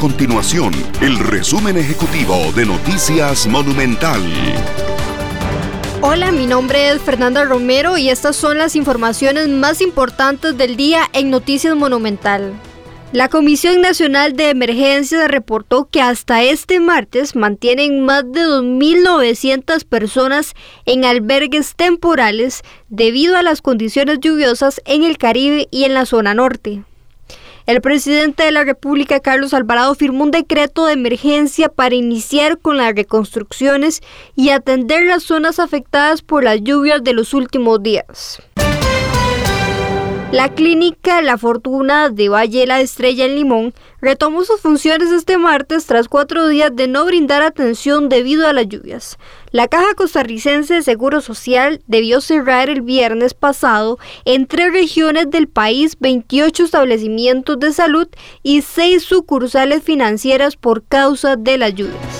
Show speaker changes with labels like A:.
A: continuación el resumen ejecutivo de Noticias Monumental.
B: Hola, mi nombre es Fernanda Romero y estas son las informaciones más importantes del día en Noticias Monumental. La Comisión Nacional de Emergencias reportó que hasta este martes mantienen más de 2.900 personas en albergues temporales debido a las condiciones lluviosas en el Caribe y en la zona norte. El presidente de la República, Carlos Alvarado, firmó un decreto de emergencia para iniciar con las reconstrucciones y atender las zonas afectadas por las lluvias de los últimos días. La clínica La Fortuna de Valle La Estrella en Limón retomó sus funciones este martes tras cuatro días de no brindar atención debido a las lluvias. La Caja Costarricense de Seguro Social debió cerrar el viernes pasado en tres regiones del país 28 establecimientos de salud y seis sucursales financieras por causa de las lluvias.